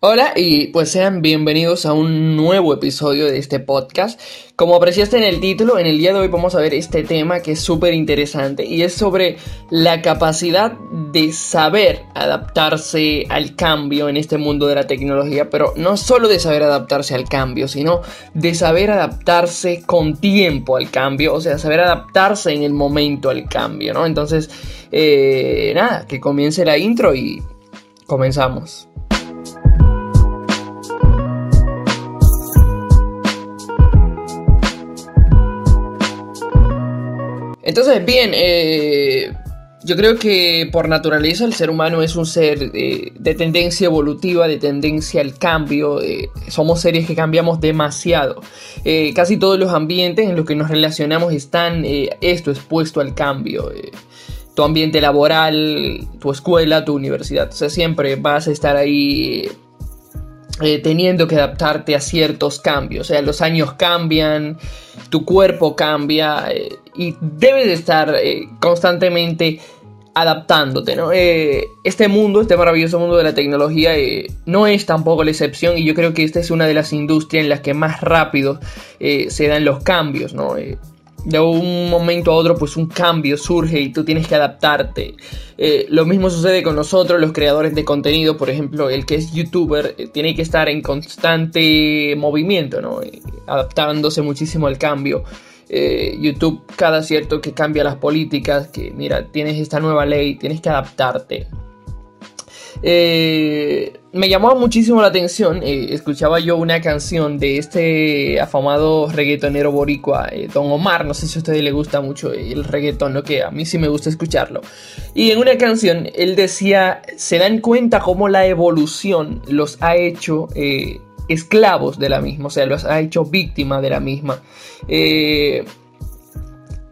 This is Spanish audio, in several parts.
Hola y pues sean bienvenidos a un nuevo episodio de este podcast. Como apreciaste en el título, en el día de hoy vamos a ver este tema que es súper interesante y es sobre la capacidad de saber adaptarse al cambio en este mundo de la tecnología, pero no solo de saber adaptarse al cambio, sino de saber adaptarse con tiempo al cambio, o sea, saber adaptarse en el momento al cambio, ¿no? Entonces, eh, nada, que comience la intro y comenzamos. Entonces, bien, eh, yo creo que por naturaleza el ser humano es un ser eh, de tendencia evolutiva, de tendencia al cambio. Eh, somos seres que cambiamos demasiado. casi todos los ambientes en los que nos relacionamos están esto expuesto al cambio. tu ambiente laboral, tu escuela, tu universidad. O sea, siempre vas a estar ahí eh, teniendo que adaptarte a ciertos cambios. O sea, los años cambian, tu cuerpo cambia eh, y debes de estar eh, constantemente adaptánte, ¿no? este mundo, este maravilloso mundo de la tecnología no es tampoco la excepción y yo creo que esta es una de las industrias en las que más rápido se dan los cambios, ¿no? De un momento a otro pues un cambio surge y tú tienes que adaptarte. Eh, lo mismo sucede con nosotros, los creadores de contenido, por ejemplo, el que es youtuber eh, tiene que estar en constante movimiento, ¿no? Eh, adaptándose muchísimo al cambio. YouTube cada cierto que cambia las políticas, que mira, tienes esta nueva ley, tienes que adaptarte. Eh, me llamó muchísimo la atención, eh, escuchaba yo una canción de este afamado reggaetonero boricua, eh, Don Omar, no sé si a ustedes le gusta mucho el reggaeton, ¿no? que a mí sí me gusta escucharlo. Y en una canción él decía, se dan cuenta cómo la evolución los ha hecho esclavos de la misma, o sea, los ha hecho víctimas de la misma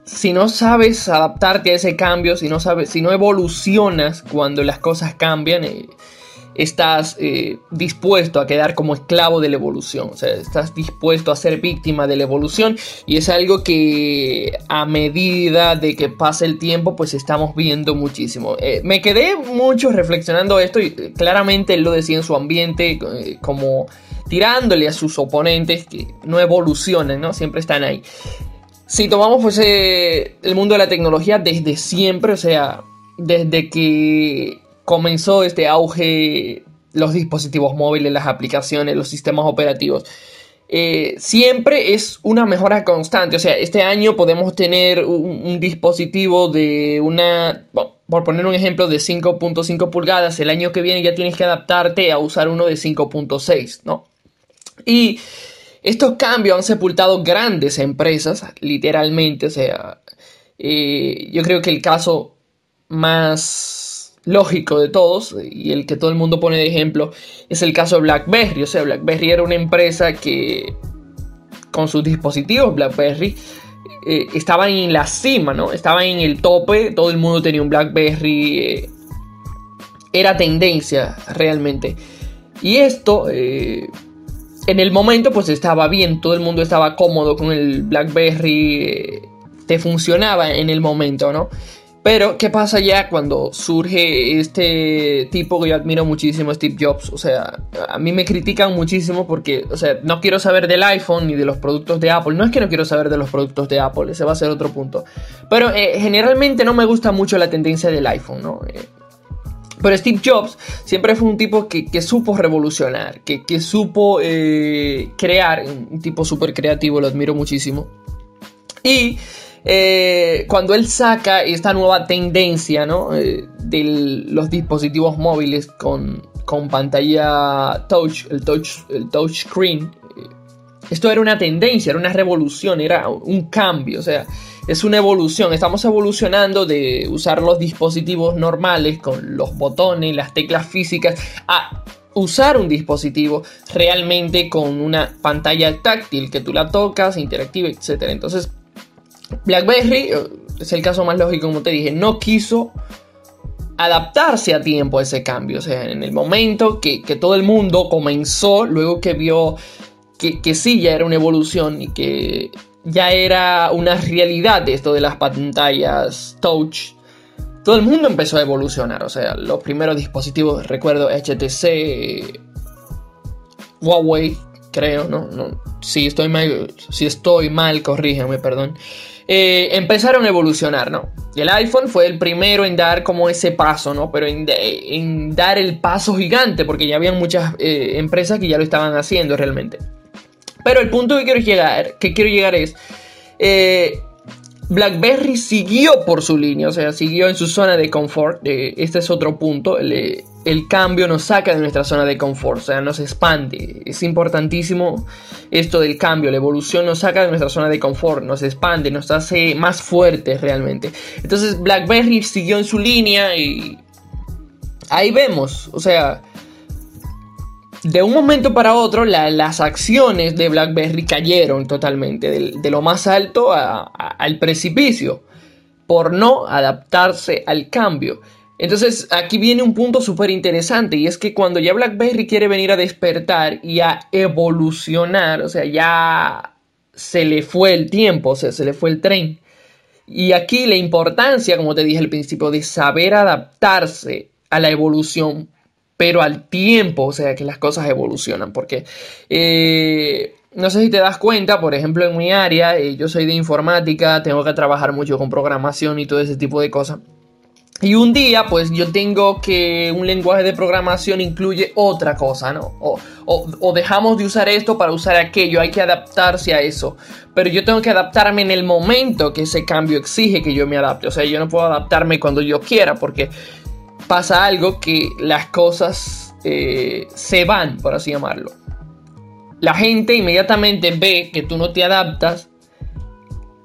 si no sabes adaptarte a ese cambio, si no sabes, si no evolucionas cuando las cosas cambian, eh, estás eh, dispuesto a quedar como esclavo de la evolución, o sea, estás dispuesto a ser víctima de la evolución y es algo que a medida de que pasa el tiempo, pues estamos viendo muchísimo. Eh, me quedé mucho reflexionando esto y claramente él lo decía en su ambiente, como tirándole a sus oponentes que no evolucionan, ¿no? Siempre están ahí. Si tomamos pues, el mundo de la tecnología desde siempre, o sea, desde que comenzó este auge, los dispositivos móviles, las aplicaciones, los sistemas operativos, eh, siempre es una mejora constante. O sea, este año podemos tener un, dispositivo de una, por poner un ejemplo, de 5.5 pulgadas. El año que viene ya tienes que adaptarte a usar uno de 5.6, ¿no? Y estos cambios han sepultado grandes empresas, literalmente, o sea, eh, yo creo que el caso más lógico de todos y el que todo el mundo pone de ejemplo es el caso de BlackBerry. O sea, BlackBerry era una empresa que con sus dispositivos BlackBerry eh, estaban en la cima, ¿no? Estaban en el tope, todo el mundo tenía un BlackBerry, eh, era tendencia realmente. Y esto en el momento pues estaba bien, todo el mundo estaba cómodo con el BlackBerry, eh, te funcionaba en el momento, ¿no? Pero, ¿qué pasa ya cuando surge este tipo que yo admiro muchísimo, Steve Jobs? O sea, a mí me critican muchísimo porque, o sea, no quiero saber del iPhone ni de los productos de Apple. No es que no quiero saber de los productos de Apple, ese va a ser otro punto. Pero eh, generalmente no me gusta mucho la tendencia del iPhone, ¿no? Eh, pero Steve Jobs siempre fue un tipo que, supo revolucionar, que, supo eh, crear, un tipo súper creativo, lo admiro muchísimo. Y eh, cuando él saca esta nueva tendencia ¿no? Eh, de los dispositivos móviles con, con, pantalla touch, el touch, el touch screen, esto era una tendencia, era una revolución, era un cambio, o sea, es una evolución. Estamos evolucionando de usar los dispositivos normales con los botones, las teclas físicas, a usar un dispositivo realmente con una pantalla táctil que tú la tocas, interactiva, etc. Entonces, BlackBerry, eh, es el caso más lógico, como te dije, no quiso adaptarse a tiempo a ese cambio. O sea, en el momento que, todo el mundo comenzó, luego que vio que, que, sí ya era una evolución y que ya era una realidad esto de las pantallas touch. Todo el mundo empezó a evolucionar, o sea, los primeros dispositivos, recuerdo HTC, Huawei, creo, ¿no? no si, estoy mal, si estoy mal, corríjame, perdón. Eh, empezaron a evolucionar, ¿no? El iPhone fue el primero en dar como ese paso, ¿no? Pero en, dar el paso gigante, porque ya habían muchas eh, empresas que ya lo estaban haciendo realmente. Pero el punto que quiero llegar, que quiero llegar es, eh, BlackBerry siguió por su línea, o sea, siguió en su zona de confort. este es otro punto. El, cambio nos saca de nuestra zona de confort, o sea, nos expande. Es importantísimo esto del cambio. La evolución nos saca de nuestra zona de confort, nos expande, nos hace más fuertes realmente. Entonces, BlackBerry siguió en su línea y ahí vemos, o sea, de un momento para otro las acciones de BlackBerry cayeron totalmente, de, lo más alto al precipicio, por no adaptarse al cambio. Entonces aquí viene un punto súper interesante y es que cuando ya BlackBerry quiere venir a despertar y a evolucionar, o sea, ya se le fue el tiempo, o sea, se le fue el tren. Y aquí la importancia, como te dije al principio, de saber adaptarse a la evolución pero al tiempo, o sea, que las cosas evolucionan, porque eh, no sé si te das cuenta, por ejemplo, en mi área, eh, yo soy de informática, tengo que trabajar mucho con programación y todo ese tipo de cosas. Y un día, pues yo tengo que un lenguaje de programación incluye otra cosa, ¿no? O, o, dejamos de usar esto para usar aquello, hay que adaptarse a eso. Pero yo tengo que adaptarme en el momento que ese cambio exige que yo me adapte. O sea, yo no puedo adaptarme cuando yo quiera, porque pasa algo que las cosas eh, se van, por así llamarlo. La gente inmediatamente ve que tú no te adaptas,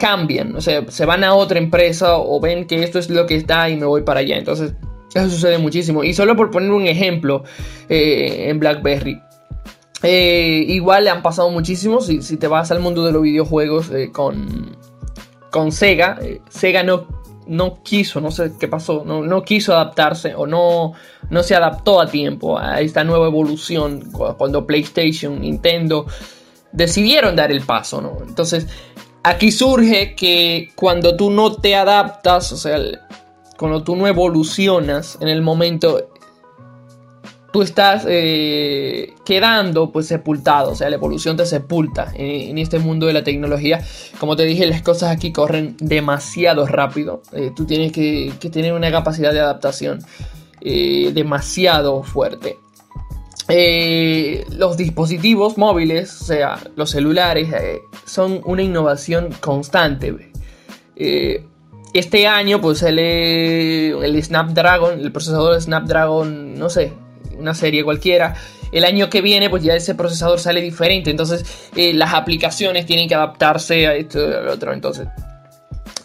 cambian, o sea, se van a otra empresa o ven que esto es lo que está y me voy para allá. Entonces, eso sucede muchísimo. Y solo por poner un ejemplo eh, en BlackBerry. Eh, igual han pasado muchísimo. Si, si, te vas al mundo de los videojuegos con, con Sega, Sega no no quiso, no sé qué pasó, no, quiso adaptarse o no, no se adaptó a tiempo a esta nueva evolución cuando PlayStation, Nintendo decidieron dar el paso, ¿no? Entonces, aquí surge que cuando tú no te adaptas, o sea, cuando tú no evolucionas en el momento, tú estás eh, quedando pues sepultado, o sea, la evolución te sepulta en, este mundo de la tecnología. Como te dije, las cosas aquí corren demasiado rápido, eh, tú tienes que, tener una capacidad de adaptación eh, demasiado fuerte. Los dispositivos móviles, o sea, los celulares, son una innovación constante. este año, pues el, el Snapdragon, el procesador Snapdragon, no sé, una serie cualquiera. El año que viene, pues ya ese procesador sale diferente. Entonces, eh, las aplicaciones tienen que adaptarse a esto y al otro. Entonces,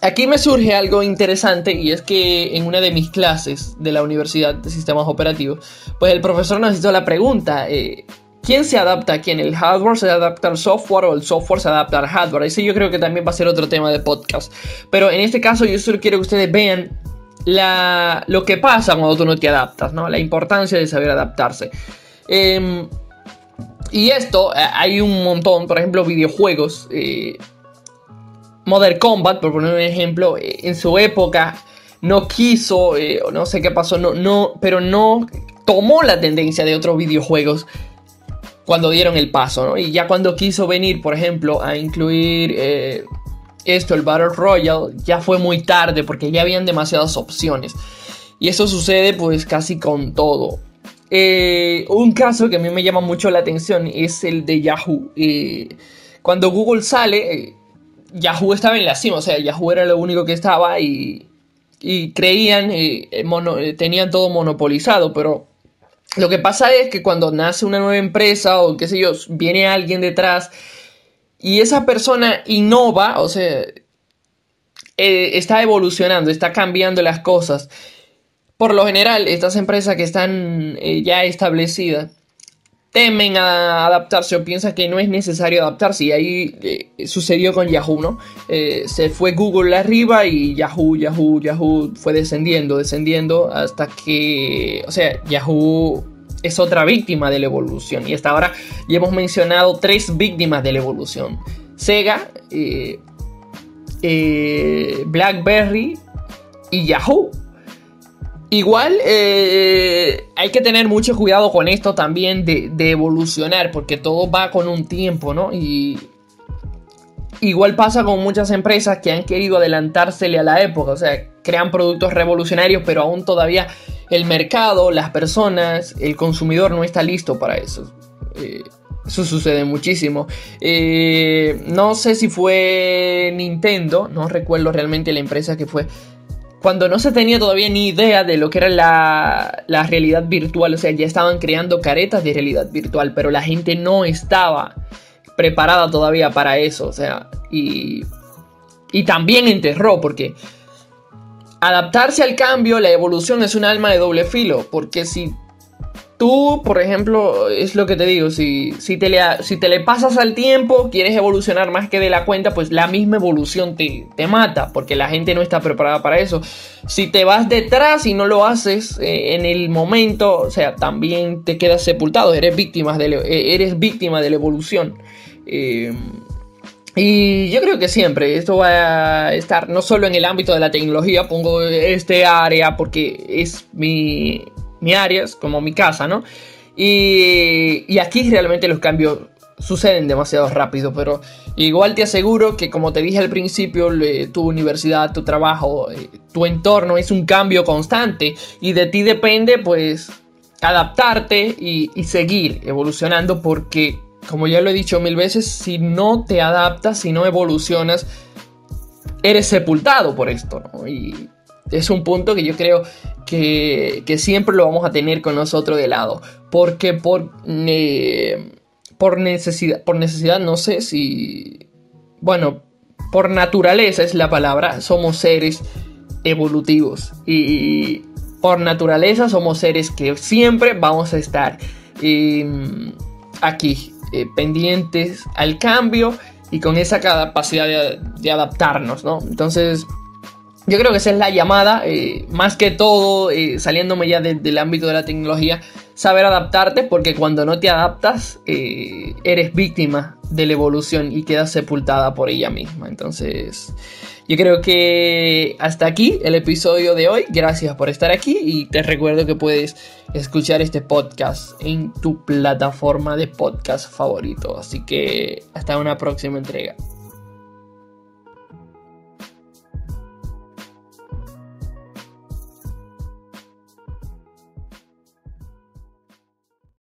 aquí me surge algo interesante y es que en una de mis clases de la Universidad de Sistemas Operativos, pues el profesor nos hizo la pregunta. Eh, ¿Quién se adapta a quién? ¿El hardware se adapta al software o el software se adapta al hardware? Ese yo creo que también va a ser otro tema de podcast. Pero en este caso yo solo quiero que ustedes vean lo que pasa cuando tú no te adaptas, ¿no? La importancia de saber adaptarse. Em, y esto, eh, hay un montón, por ejemplo, videojuegos. Eh, Modern Combat, por poner un ejemplo, eh, en su época no quiso, no sé qué pasó, no, no, pero no tomó la tendencia de otros videojuegos cuando dieron el paso, ¿no? Y ya cuando quiso venir, por ejemplo, a incluir esto, el Battle Royale, ya fue muy tarde porque ya habían demasiadas opciones. Y eso sucede pues casi con todo. Eh, un caso que a mí me llama mucho la atención es el de Yahoo. Eh, cuando Google sale, eh, Yahoo estaba en la cima, o sea, Yahoo era lo único que estaba y, y creían, tenían todo monopolizado, pero lo que pasa es que cuando nace una nueva empresa o qué sé yo, viene alguien detrás y esa persona innova, o sea, eh, está evolucionando, está cambiando las cosas. Por lo general, estas empresas que están eh, ya establecidas temen a adaptarse o piensan que no es necesario adaptarse. Y ahí eh, sucedió con Yahoo, ¿no? se fue Google arriba y Yahoo, Yahoo, Yahoo fue descendiendo, descendiendo hasta que, o sea, Yahoo es otra víctima de la evolución. Y hasta ahora ya hemos mencionado tres víctimas de la evolución. Sega, eh, eh, BlackBerry y Yahoo. Igual eh, hay que tener mucho cuidado con esto también de, evolucionar, porque todo va con un tiempo, ¿no? Y igual pasa con muchas empresas que han querido adelantársele a la época, o sea, crean productos revolucionarios, pero aún todavía el mercado, las personas, el consumidor no está listo para eso. Eh, eso sucede muchísimo. Eh, no sé si fue Nintendo, no recuerdo realmente la empresa que fue. Cuando no se tenía todavía ni idea de lo que era la, la realidad virtual, o sea, ya estaban creando caretas de realidad virtual, pero la gente no estaba preparada todavía para eso, o sea, y, y también enterró, porque adaptarse al cambio, la evolución es un alma de doble filo, porque si Tú, por ejemplo, es lo que te digo, si, si, te le, si te le pasas al tiempo, quieres evolucionar más que de la cuenta, pues la misma evolución te, te mata, porque la gente no está preparada para eso. Si te vas detrás y no lo haces eh, en el momento, o sea, también te quedas sepultado, eres víctima de, eh, eres víctima de la evolución. Eh, y yo creo que siempre esto va a estar no solo en el ámbito de la tecnología, pongo este área porque es mi, mi área, como mi casa, ¿no? Y, aquí realmente los cambios suceden demasiado rápido, pero igual te aseguro que como te dije al principio, tu universidad, tu trabajo, eh, tu entorno es un cambio constante y de ti depende pues adaptarte y, seguir evolucionando porque como ya lo he dicho mil veces, si no te adaptas, si no evolucionas, eres sepultado por esto, ¿no? Y es un punto que yo creo que, siempre lo vamos a tener con nosotros de lado. Porque por, por, necesidad, por necesidad, no sé si... Bueno, por naturaleza es la palabra, somos seres evolutivos. Y por naturaleza somos seres que siempre vamos a estar em, aquí, eh, pendientes al cambio y con esa capacidad de, de adaptarnos, ¿no? Entonces yo creo que esa es la llamada, eh, más que todo, eh, saliéndome ya del ámbito de la tecnología, saber adaptarte, porque cuando no te adaptas, eh, eres víctima de la evolución y quedas sepultada por ella misma. Entonces, yo creo que hasta aquí el episodio de hoy. Gracias por estar aquí y te recuerdo que puedes escuchar este podcast en tu plataforma de podcast favorito. Así que hasta una próxima entrega.